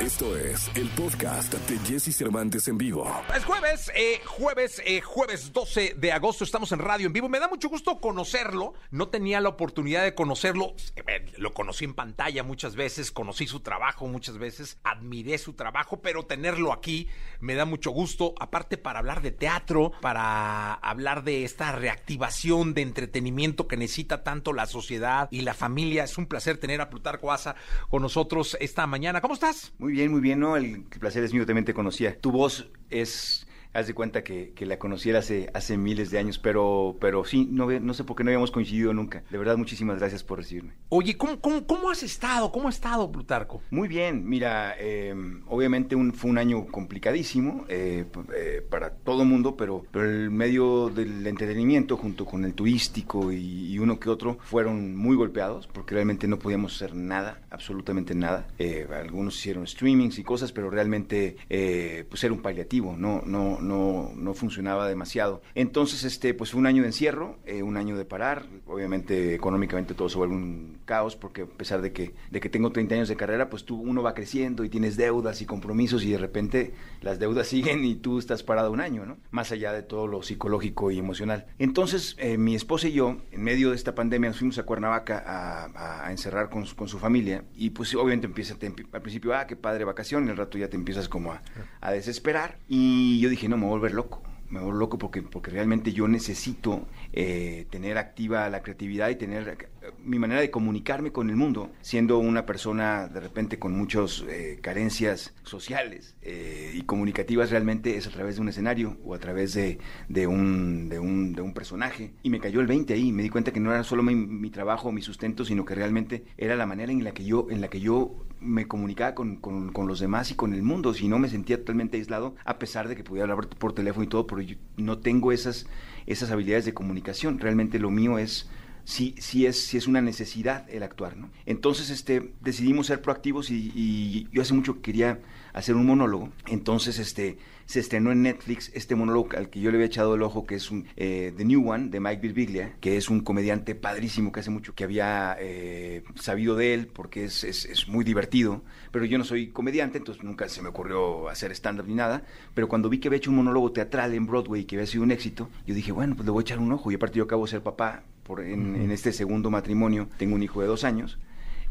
Esto es el podcast de Jesse Cervantes en vivo. Es jueves, eh, jueves, eh, jueves 12 de agosto, estamos en radio en vivo. Me da mucho gusto conocerlo. No tenía la oportunidad de conocerlo. Eh, Lo conocí en pantalla muchas veces, conocí su trabajo muchas veces, admiré su trabajo, pero tenerlo aquí me da mucho gusto. Aparte para hablar de teatro, para hablar de esta reactivación de entretenimiento que necesita tanto la sociedad y la familia. Es un placer tener a Plutarco Asa con nosotros esta mañana. ¿Cómo estás? Muy bien, muy bien, ¿no? El placer es mío, también te conocía. Tu voz es, haz de cuenta que, que la conociera hace, hace miles de años, pero, pero sí, no, no sé por qué no habíamos coincidido nunca. De verdad, muchísimas gracias por recibirme. Oye, ¿cómo, cómo, cómo has estado? ¿Cómo ha estado, Plutarco? Muy bien, mira, eh, obviamente un- fue un año complicadísimo eh, eh, para todo el mundo, pero, pero el medio del entretenimiento junto con el turístico y, y uno que otro fueron muy golpeados porque realmente no podíamos hacer nada, absolutamente nada. Eh, algunos hicieron streamings y cosas, pero realmente eh, pues era un paliativo, no, no, no, no funcionaba demasiado. Entonces, este, pues fue un año de encierro, eh, un año de parar, obviamente económicamente todo se vuelve un caos porque a pesar de que, de que tengo 30 años de carrera, pues tú, uno va creciendo y tienes deudas y compromisos y de repente las deudas siguen y tú estás parado un año, ¿no? Más allá de todo lo psicológico y emocional. Entonces, eh, mi esposa y yo, en medio de esta pandemia, nos fuimos a Cuernavaca a, encerrar con, con su familia y pues obviamente empieza, al principio, ah, qué padre vacación, y al rato ya te empiezas como a, a desesperar y yo dije, me volver loco me vuelvo loco porque, porque realmente yo necesito eh, tener activa la creatividad y tener eh, mi manera de comunicarme con el mundo, siendo una persona de repente con muchas carencias sociales eh, y comunicativas, realmente es a través de un escenario o a través de, de, un, de, un, de un personaje. Y me cayó el 20 ahí, me di cuenta que no era solo mi, trabajo, mi sustento, sino que realmente era la manera en la que yo, en la que yo me comunicaba con, con, los demás y con el mundo, si no me sentía totalmente aislado, a pesar de que podía hablar por, teléfono y todo, pero yo no tengo esas, esas habilidades de comunicación. Realmente lo mío es sí, es, es una necesidad el actuar, ¿no? Entonces este, decidimos ser proactivos y, y, yo hace mucho quería hacer un monólogo, entonces este, se estrenó en Netflix este monólogo al que yo le había echado el ojo, que es un, eh, The New One, de Mike Birbiglia, que es un comediante padrísimo que hace mucho que había eh, sabido de él, porque es, es, es, muy divertido, pero yo no soy comediante, entonces nunca se me ocurrió hacer stand-up ni nada, pero cuando vi que había hecho un monólogo teatral en Broadway que había sido un éxito, yo dije, bueno, pues le voy a echar un ojo, y aparte yo acabo de ser papá, por, en, en, este segundo matrimonio. Tengo un hijo de dos años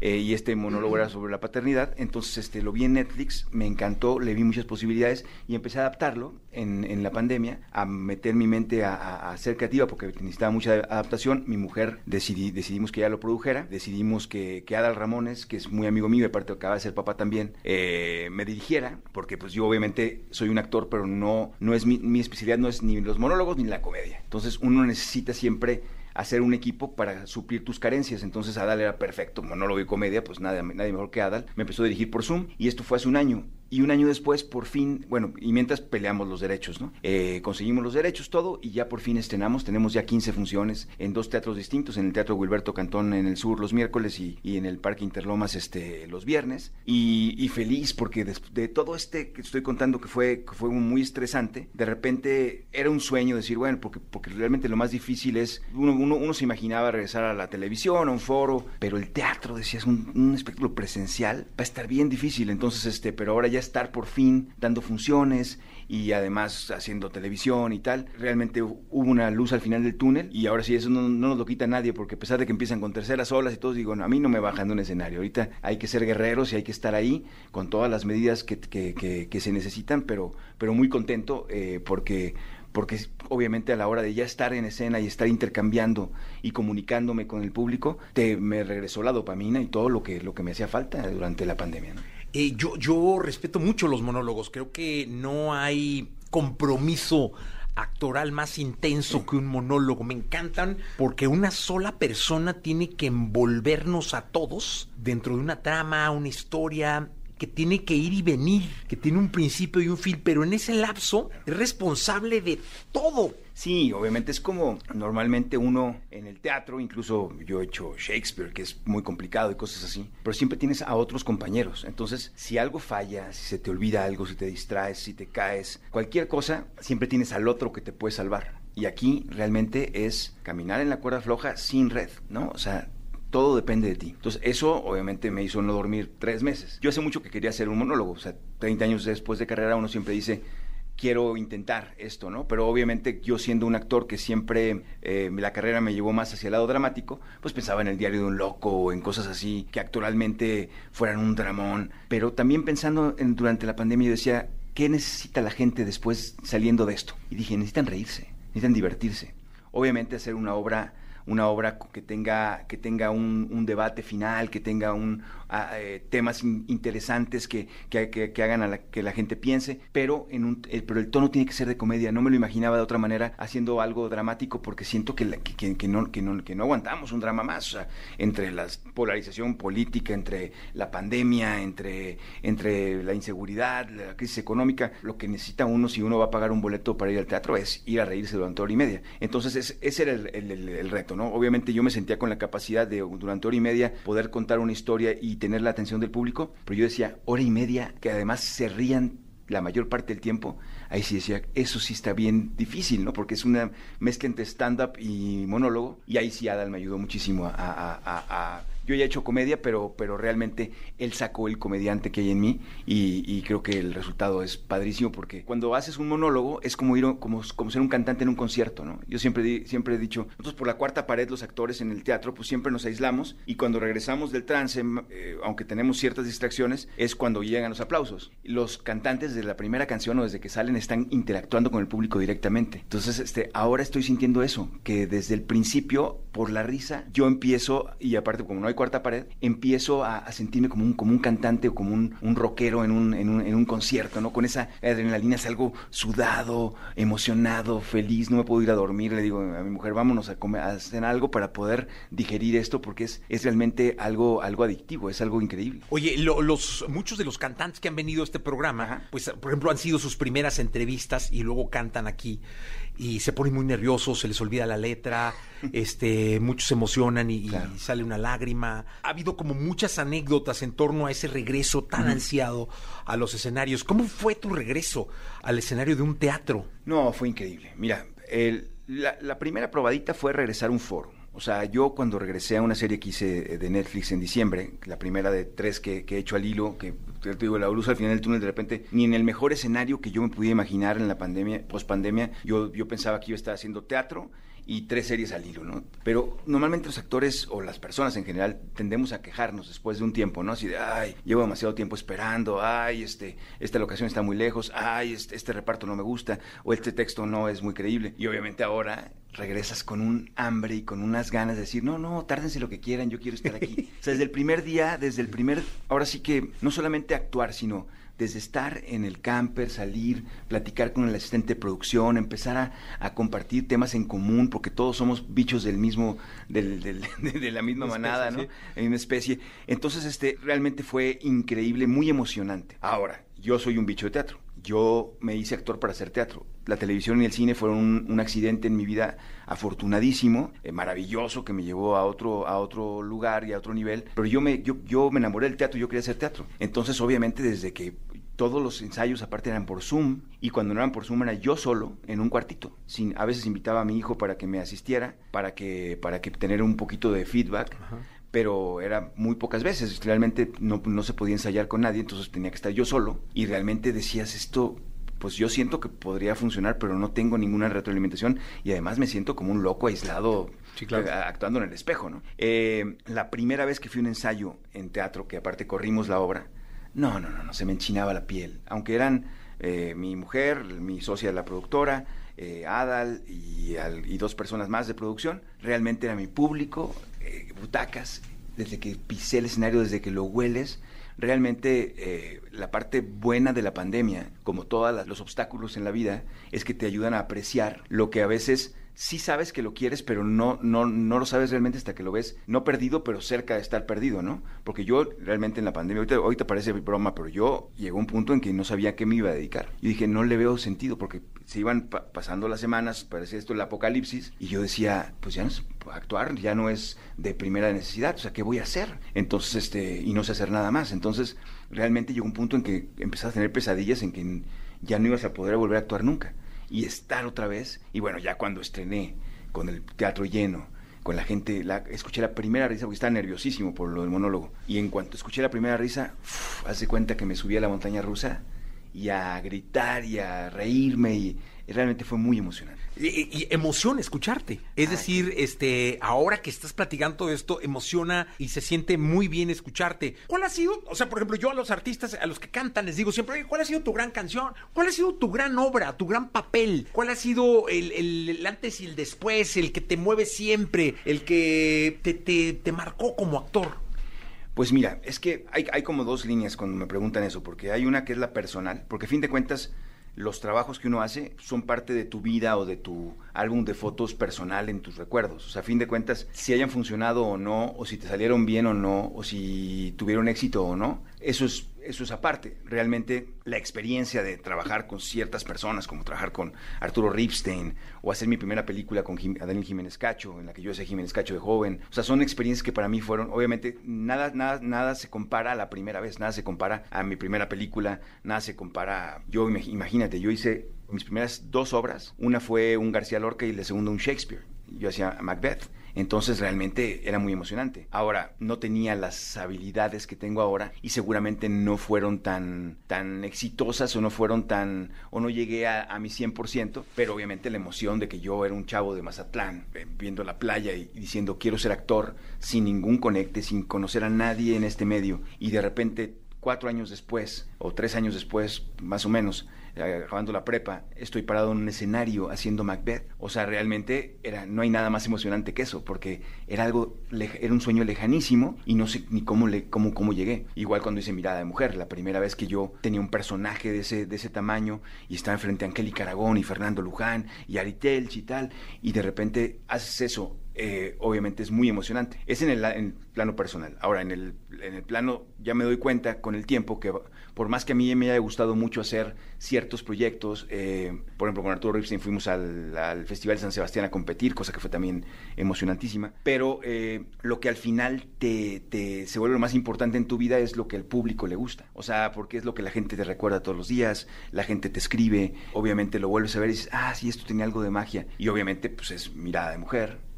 eh, y este monólogo era sobre la paternidad, entonces este lo vi en Netflix, me encantó, le vi muchas posibilidades y empecé a adaptarlo en, en la pandemia, a meter mi mente a, a, a, ser creativa porque necesitaba mucha adaptación. Mi mujer decidí, decidimos que ella lo produjera, decidimos que, que Adal Ramones, que es muy amigo mío y aparte acaba de ser papá también, eh, me dirigiera, porque pues yo obviamente soy un actor, pero no, no es mi, mi especialidad, no es ni los monólogos ni la comedia. Entonces uno necesita siempre hacer un equipo para suplir tus carencias. Entonces Adal era perfecto, monólogo y comedia, pues nadie, nadie mejor que Adal. Me empezó a dirigir por Zoom y esto fue hace un año. Y un año después, por fin, bueno, y mientras peleamos los derechos, ¿no? Eh, conseguimos los derechos, todo, y ya por fin estrenamos. Tenemos ya 15 funciones en dos teatros distintos, en el Teatro Wilberto Cantón en el sur los miércoles y, y en el Parque Interlomas este, los viernes. Y, y feliz porque de, de, todo este que estoy contando que fue, que fue muy estresante, de repente era un sueño decir, bueno, porque, porque realmente lo más difícil es, uno, uno, uno se imaginaba regresar a la televisión, a un foro, pero el teatro, decías, un, un espectáculo presencial va a estar bien difícil. Entonces, este, pero ahora ya estar por fin dando funciones y además haciendo televisión y tal. Realmente hubo una luz al final del túnel y ahora sí eso no, no nos lo quita nadie porque a pesar de que empiezan con terceras olas y todos digo, a mí no me bajan de un escenario. Ahorita hay que ser guerreros y hay que estar ahí con todas las medidas que, se necesitan, pero, pero muy contento eh, porque porque obviamente a la hora de ya estar en escena y estar intercambiando y comunicándome con el público, te, me regresó la dopamina y todo lo que, lo que me hacía falta durante la pandemia. Eh, yo, yo respeto mucho los monólogos, creo que no hay compromiso actoral más intenso que un monólogo. Me encantan porque una sola persona tiene que envolvernos a todos dentro de una trama, una historia que tiene que ir y venir, que tiene un principio y un fin, pero en ese lapso es responsable de todo. Sí, obviamente es como normalmente uno en el teatro, incluso yo he hecho Shakespeare, que es muy complicado y cosas así, pero siempre tienes a otros compañeros. Entonces, si algo falla, si se te olvida algo, si te distraes, si te caes, cualquier cosa, siempre tienes al otro que te puede salvar. Y aquí realmente es caminar en la cuerda floja sin red, ¿no? O sea, todo depende de ti. Entonces, eso obviamente me hizo no dormir tres meses. Yo hace mucho que quería hacer un monólogo, o sea, 30 años después de carrera uno siempre dice, quiero intentar esto, ¿no? Pero obviamente yo siendo un actor que siempre eh, la carrera me llevó más hacia el lado dramático, pues pensaba en el diario de un loco o en cosas así que actualmente fueran un dramón. Pero también pensando en, durante la pandemia yo decía, ¿qué necesita la gente después saliendo de esto? Y dije, necesitan reírse, necesitan divertirse. Obviamente hacer una obra una obra que tenga, que tenga un, debate final, que tenga un, eh, temas interesantes que, que, hagan que la gente piense, pero, en un, el, pero el tono tiene que ser de comedia. No me lo imaginaba de otra manera haciendo algo dramático porque siento que, que, no, que, no, que no aguantamos un drama más. Entre la polarización política, entre la pandemia, entre, entre la inseguridad, la crisis económica, lo que necesita uno si uno va a pagar un boleto para ir al teatro es ir a reírse durante hora y media. Entonces ese era el, el reto, ¿no? Obviamente yo me sentía con la capacidad de durante hora y media poder contar una historia y tener la atención del público, pero yo decía, hora y media, que además se rían la mayor parte del tiempo, ahí sí decía, eso sí está bien difícil, ¿no? Porque es una mezcla entre stand-up y monólogo, y ahí sí Adal me ayudó muchísimo a yo ya he hecho comedia, pero, pero realmente él sacó el comediante que hay en mí y, creo que el resultado es padrísimo porque cuando haces un monólogo es como ir como, como ser un cantante en un concierto, ¿no? Yo siempre, siempre he dicho, nosotros por la cuarta pared los actores en el teatro pues siempre nos aislamos y cuando regresamos del trance, eh, aunque tenemos ciertas distracciones, es cuando llegan los aplausos. Los cantantes de la primera canción o desde que salen están interactuando con el público directamente. Entonces, este, ahora estoy sintiendo eso, que desde el principio, por la risa, yo empiezo, y aparte como no hay cuarta pared, empiezo a, sentirme como un, como un cantante o como un, un rockero en un, en, un, en un concierto, ¿no? Con esa adrenalina, es algo sudado, emocionado, feliz, no me puedo ir a dormir, le digo a mi mujer, vámonos a, comer, a hacer algo para poder digerir esto, porque es, es realmente algo, algo adictivo, es algo increíble. Oye, los, muchos de los cantantes que han venido a este programa, pues por ejemplo han sido sus primeras entrevistas y luego cantan aquí y se ponen muy nerviosos, se les olvida la letra, este, muchos se emocionan y, sale una lágrima. Ha habido como muchas anécdotas en torno a ese regreso tan ansiado a los escenarios. ¿Cómo fue tu regreso al escenario de un teatro? No, fue increíble. Mira, la, primera probadita fue regresar a un foro. O sea, yo cuando regresé a una serie que hice de Netflix en diciembre, la primera de tres que, he hecho al hilo, que te digo, la luz al final del túnel, de repente, ni en el mejor escenario que yo me pudiera imaginar en la pandemia, post pandemia, yo, yo pensaba que iba a estar haciendo teatro y tres series al hilo, ¿no? Pero normalmente los actores o las personas en general tendemos a quejarnos después de un tiempo, ¿no? Así de, ay, llevo demasiado tiempo esperando, ay, este, esta locación está muy lejos, ay, este, este reparto no me gusta, o este texto no es muy creíble. Y obviamente ahora regresas con un hambre y con unas ganas de decir, no, no, tárdense lo que quieran, yo quiero estar aquí. o sea, desde el primer día, desde el primer, ahora sí que no solamente actuar, sino desde estar en el camper, salir, platicar con el asistente de producción, empezar a, compartir temas en común, porque todos somos bichos del mismo, del, de, la misma manada, ¿no? En una especie. Entonces, este, realmente fue increíble, muy emocionante. Ahora, yo soy un bicho de teatro. Yo me hice actor para hacer teatro. La televisión y el cine fueron un, accidente en mi vida afortunadísimo, eh, maravilloso, que me llevó a otro, a otro lugar y a otro nivel. Pero yo me, yo, yo me enamoré del teatro, yo quería hacer teatro. Entonces, obviamente, desde que todos los ensayos aparte eran por Zoom y cuando no eran por Zoom era yo solo en un cuartito. Sin, a veces invitaba a mi hijo para que me asistiera, para que para que tener un poquito de feedback. Pero era muy pocas veces, realmente no, no se podía ensayar con nadie, entonces tenía que estar yo solo y realmente decías esto, pues yo siento que podría funcionar, pero no tengo ninguna retroalimentación y además me siento como un loco aislado eh, actuando en el espejo, ¿no? Eh, la primera vez que fui a un ensayo en teatro, que aparte corrimos la obra, no, no, no, no, se me enchinaba la piel. Aunque eran eh, mi mujer, mi socia, la productora, eh, Adal y, y, dos personas más de producción, realmente era mi público, eh, butacas, desde que pisé el escenario, desde que lo hueles. Realmente la parte buena de la pandemia, como todos los obstáculos en la vida, es que te ayudan a apreciar lo que a veces sí sabes que lo quieres, pero no, no, no lo sabes realmente hasta que lo ves, no perdido, pero cerca de estar perdido, ¿no? Porque yo realmente en la pandemia, ahorita, ahorita parece broma, pero yo llegó un punto en que no sabía a qué me iba a dedicar. Yo dije, no le veo sentido, porque se iban pasando las semanas, parecía esto el apocalipsis, y yo decía, pues ya no actuar ya no es de primera necesidad, o sea, ¿qué voy a hacer? Entonces, este, y no sé hacer nada más. Entonces, realmente llegó un punto en que empecé a tener pesadillas en que ya no ibas a poder volver a actuar nunca y estar otra vez. Y bueno, ya cuando estrené con el teatro lleno, con la gente, la, escuché la primera risa porque estaba nerviosísimo por lo del monólogo. Y en cuanto escuché la primera risa, hace cuenta que me subí a la montaña rusa y a gritar y a reírme y realmente fue muy emocionante. Y, emociona escucharte. Es decir, este, ahora que estás platicando esto, emociona y se siente muy bien escucharte. ¿Cuál ha sido? O sea, por ejemplo, yo a los artistas, a los que cantan, les digo siempre, ¿cuál ha sido tu gran canción? ¿Cuál ha sido tu gran obra, tu gran papel? ¿Cuál ha sido el, antes y el después, el que te mueve siempre, el que te, te, marcó como actor? Pues mira, es que hay, hay como dos líneas cuando me preguntan eso, porque hay una que es la personal, porque a fin de cuentas los trabajos que uno hace son parte de tu vida o de tu álbum de fotos personal en tus recuerdos. O sea, a fin de cuentas, si hayan funcionado o no, o si te salieron bien o no, o si tuvieron éxito o no, eso es eso es aparte. Realmente la experiencia de trabajar con ciertas personas, como trabajar con Arturo Ripstein o hacer mi primera película con Daniel Jiménez Cacho, en la que yo hacía Jiménez Cacho de joven. O sea, son experiencias que para mí fueron, obviamente, nada, nada, nada se compara a la primera vez, nada se compara a mi primera película, nada se compara. A, yo, imagínate, yo hice mis primeras dos obras. Una fue un García Lorca y la segunda un Shakespeare. Yo hacía Macbeth. Entonces realmente era muy emocionante. Ahora, no tenía las habilidades que tengo ahora y seguramente no fueron tan, tan exitosas o no fueron tan, o no llegué a, a mi 100%, pero obviamente la emoción de que yo era un chavo de Mazatlán, eh, viendo la playa y, diciendo quiero ser actor sin ningún conecte, sin conocer a nadie en este medio y de repente cuatro años después o tres años después, más o menos, acabando la prepa, estoy parado en un escenario haciendo Macbeth. O sea, realmente era, no hay nada más emocionante que eso, porque era algo, era un sueño lejanísimo y no sé ni cómo, le, cómo, cómo llegué. Igual cuando hice Mirada de Mujer, la primera vez que yo tenía un personaje de ese, de ese tamaño y estaba enfrente a Angélica Aragón y Fernando Luján y Aritel y tal, y de repente haces eso eh, obviamente es muy emocionante. Es en el, plano personal. Ahora, en el, en el, plano, ya me doy cuenta con el tiempo que por más que a mí me haya gustado mucho hacer ciertos proyectos, eh, por ejemplo, con Arturo Ripstein fuimos al, Festival de San Sebastián a competir, cosa que fue también emocionantísima, pero eh, lo que al final te, te, se vuelve lo más importante en tu vida es lo que al público le gusta. O sea, porque es lo que la gente te recuerda todos los días, la gente te escribe, obviamente lo vuelves a ver y dices, ah, sí, esto tenía algo de magia. Y obviamente, pues es mirada de mujer,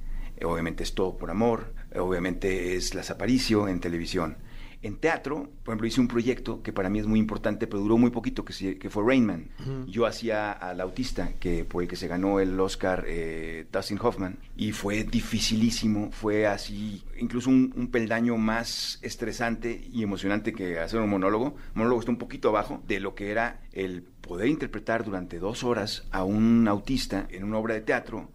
obviamente es todo por amor, obviamente es Las Aparicio en televisión. En teatro, por ejemplo, hice un proyecto que para mí es muy importante, pero duró muy poquito, que, que fue Rainman. Yo hacía al autista, que por el que se ganó el Oscar eh, Dustin Hoffman, y fue dificilísimo, fue así, incluso un, un, peldaño más estresante y emocionante que hacer un monólogo. El monólogo está un poquito abajo de lo que era el poder interpretar durante dos horas a un autista en una obra de teatro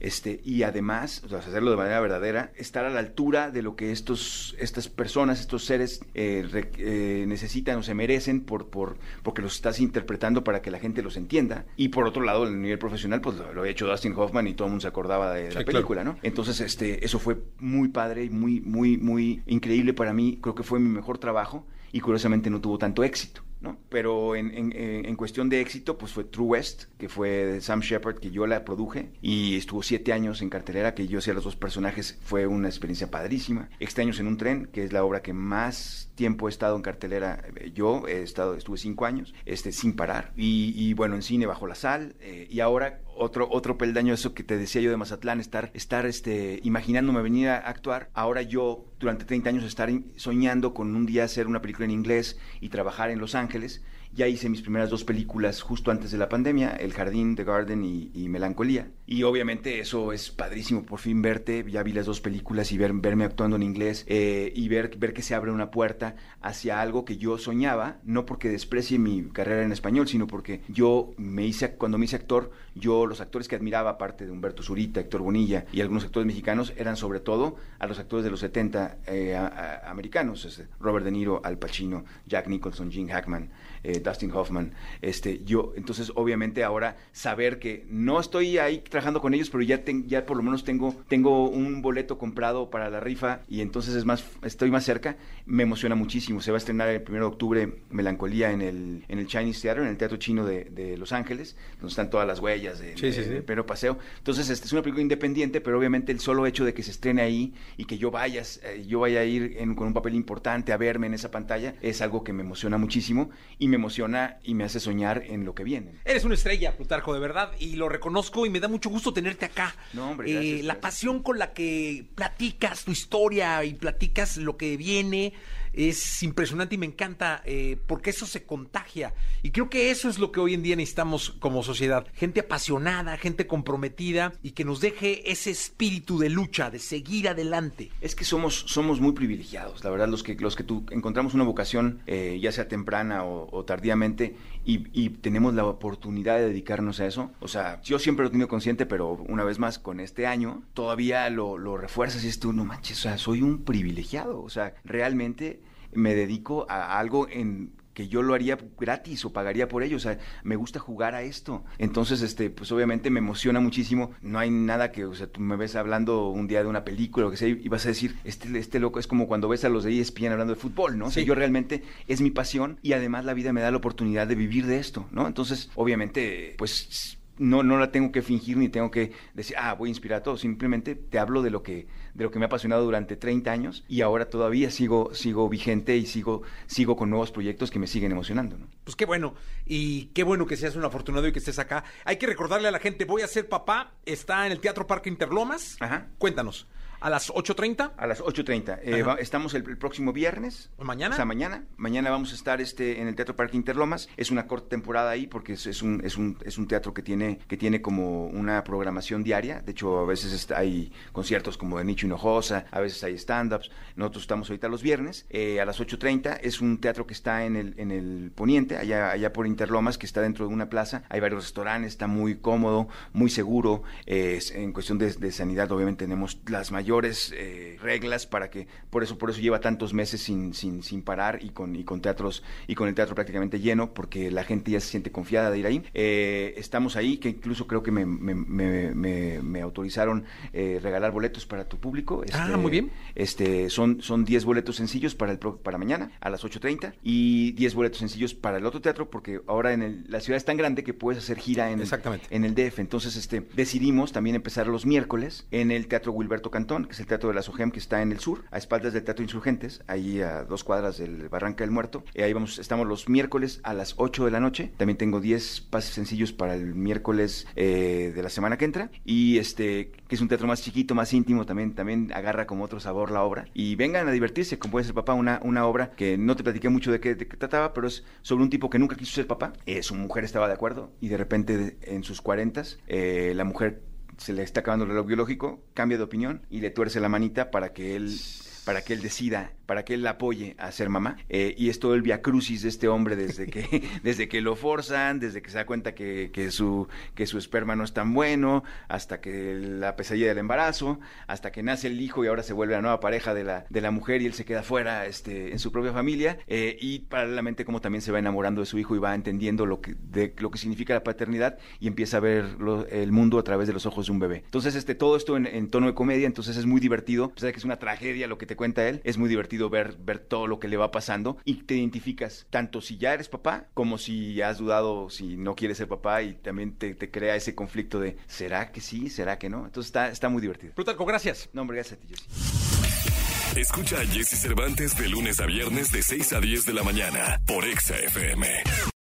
este, y además, hacerlo de manera verdadera, estar a la altura de lo que estos, estas personas, estos seres eh, eh, necesitan o se merecen por, por, porque los estás interpretando para que la gente los entienda. Y por otro lado, el nivel profesional, pues lo, había hecho Dustin Hoffman y todo el mundo se acordaba de, la película, ¿no? Entonces, este, eso fue muy padre y muy, muy, muy increíble para mí. Creo que fue mi mejor trabajo y curiosamente no tuvo tanto éxito. ¿No? Pero en, en, en, cuestión de éxito, pues fue True West, que fue de Sam Shepard, que yo la produje, y estuvo siete años en cartelera, que yo hacía los dos personajes, fue una experiencia padrísima. Extraños en un tren, que es la obra que más tiempo he estado en cartelera, eh, yo he estado, estuve cinco años, este, sin parar, y, y bueno, en cine bajo la sal, eh, y ahora otro, otro peldaño, eso que te decía yo de Mazatlán, estar, estar este, imaginándome venir a actuar, ahora yo durante 30 años estar soñando con un día hacer una película en inglés y trabajar en Los Ángeles, ya hice mis primeras dos películas justo antes de la pandemia, El Jardín, The Garden y, Melancolía. Y obviamente eso es padrísimo, por fin verte, ya vi las dos películas y ver, verme actuando en inglés eh, y ver, ver que se abre una puerta hacia algo que yo soñaba, no porque desprecie mi carrera en español, sino porque yo me hice, cuando me hice actor, yo los actores que admiraba, aparte de Humberto Zurita, Héctor Bonilla y algunos actores mexicanos, eran sobre todo a los actores de los 70 eh, americanos, Robert De Niro, Al Pacino, Jack Nicholson, Gene Hackman. Eh, Dustin Hoffman. Este, yo, entonces, obviamente, ahora saber que no estoy ahí trabajando con ellos, pero ya, ya por lo menos tengo, tengo un boleto comprado para la rifa y entonces es más, estoy más cerca, me emociona muchísimo. Se va a estrenar el 1 de octubre Melancolía en el, en el Chinese Theater, en el Teatro Chino de, Los Ángeles, donde están todas las huellas de, Pero Paseo. Entonces, este es una película independiente, pero obviamente el solo hecho de que se estrene ahí y que yo vaya, eh, yo vaya a ir con un papel importante a verme en esa pantalla es algo que me emociona muchísimo y me emociona y me hace soñar en lo que viene. Eres una estrella, Plutarco, de verdad, y lo reconozco y me da mucho gusto tenerte acá. No, hombre, Eh, gracias, la gracias. pasión con la que platicas tu historia y platicas lo que viene es impresionante y me encanta eh, porque eso se contagia. Y creo que eso es lo que hoy en día necesitamos como sociedad. Gente apasionada, gente comprometida y que nos deje ese espíritu de lucha, de seguir adelante. Es que somos, somos muy privilegiados, la verdad, los que, los que tú encontramos una vocación, eh, ya sea temprana o, tardíamente, y, tenemos la oportunidad de dedicarnos a eso. O sea, yo siempre lo he tenido consciente, pero una vez más, con este año, todavía lo, lo refuerzas y dices tú, no manches, o sea, soy un privilegiado. O sea, realmente me dedico a algo en que yo lo haría gratis o pagaría por ello, o sea, me gusta jugar a esto. Entonces, este, pues obviamente me emociona muchísimo. No hay nada que, o sea, tú me ves hablando un día de una película o que sea y vas a decir, este, este loco es como cuando ves a los de ESPN hablando de fútbol, ¿no? O sea, Sí. yo realmente es mi pasión y además la vida me da la oportunidad de vivir de esto, ¿no? Entonces, obviamente, pues no, no la tengo que fingir ni tengo que decir, ah, voy a inspirar a todos. Simplemente te hablo de lo que, de lo que me ha apasionado durante 30 años y ahora todavía sigo, sigo vigente y sigo, sigo con nuevos proyectos que me siguen emocionando. ¿no? Pues qué bueno, y qué bueno que seas un afortunado y que estés acá. Hay que recordarle a la gente, voy a ser papá, está en el Teatro Parque Interlomas. Ajá. Cuéntanos, a las 8.30. A las 8.30. Eh, va- estamos el, el próximo viernes. ¿Mañana? O sea, mañana. Mañana vamos a estar este, en el Teatro Parque Interlomas. Es una corta temporada ahí porque es, es un, es, un, es un teatro que tiene, que tiene como una programación diaria. De hecho, a veces está- hay conciertos como de Nicho Hinojosa, a veces hay stand-ups. Nosotros estamos ahorita los viernes eh, a las 8.30. Es un teatro que está en el, en el poniente, allá, allá por Interlomas, que está dentro de una plaza. Hay varios restaurantes, está muy cómodo, muy seguro. Eh, es- en cuestión de, de sanidad, obviamente tenemos las mayores eh, reglas para que, por eso, por eso lleva tantos meses sin, sin, sin parar y con, y con teatros, y con el teatro prácticamente lleno, porque la gente ya se siente confiada de ir ahí. Eh, estamos ahí, que incluso creo que me, me, me, me- me autorizaron eh, regalar boletos para tu público. Ah, muy bien. Este, son, son 10 boletos sencillos para, el, para mañana a las 8.30 y 10 boletos sencillos para el otro teatro, porque ahora en el- la ciudad es tan grande que puedes hacer gira en, el- Exactamente. en el DF. Entonces, este, decidimos también empezar los miércoles en el Teatro Wilberto Cantón, que es el Teatro de la SOGEM, que está en el sur, a espaldas del Teatro Insurgentes, ahí a dos cuadras del Barranca del Muerto. Eh, ahí vamos, estamos los miércoles a las 8 de la noche. También tengo 10 pases sencillos para el miércoles eh, de la semana que entra. Y este, que es un teatro más chiquito, más íntimo, también, también agarra como otro sabor la obra. Y vengan a divertirse, como puede ser papá, una, una obra que no te platiqué mucho de qué, trataba, pero es sobre un tipo que nunca quiso ser papá. Eh, su mujer estaba de acuerdo y de repente en sus cuarentas eh, la mujer se le está acabando el reloj biológico, cambia de opinión y le tuerce la manita para que él para que él decida, para que él la apoye a ser mamá. Eh, y es todo el viacrucis de este hombre desde que, desde que lo forzan, desde que se da cuenta que, que, su, que su esperma no es tan bueno, hasta que la pesadilla del embarazo, hasta que nace el hijo y ahora se vuelve la nueva pareja de la, de la mujer y él se queda fuera este, en su propia familia. Eh, y paralelamente como también se va enamorando de su hijo y va entendiendo lo que, de, lo que significa la paternidad y empieza a ver lo- el mundo a través de los ojos de un bebé. Entonces, este, todo esto en, en tono de comedia, entonces es muy divertido, a pesar de que es una tragedia lo que te cuenta él, es muy divertido ver, ver todo lo que le va pasando y te identificas tanto si ya eres papá como si has dudado si no quieres ser papá y también te, te crea ese conflicto de ¿será que sí? ¿será que no? Entonces está, está muy divertido. Plutarco, gracias. No, hombre, gracias a ti, Jessy. Escucha a Jesse Cervantes de lunes a viernes de 6 a 10 de la mañana por Exa FM.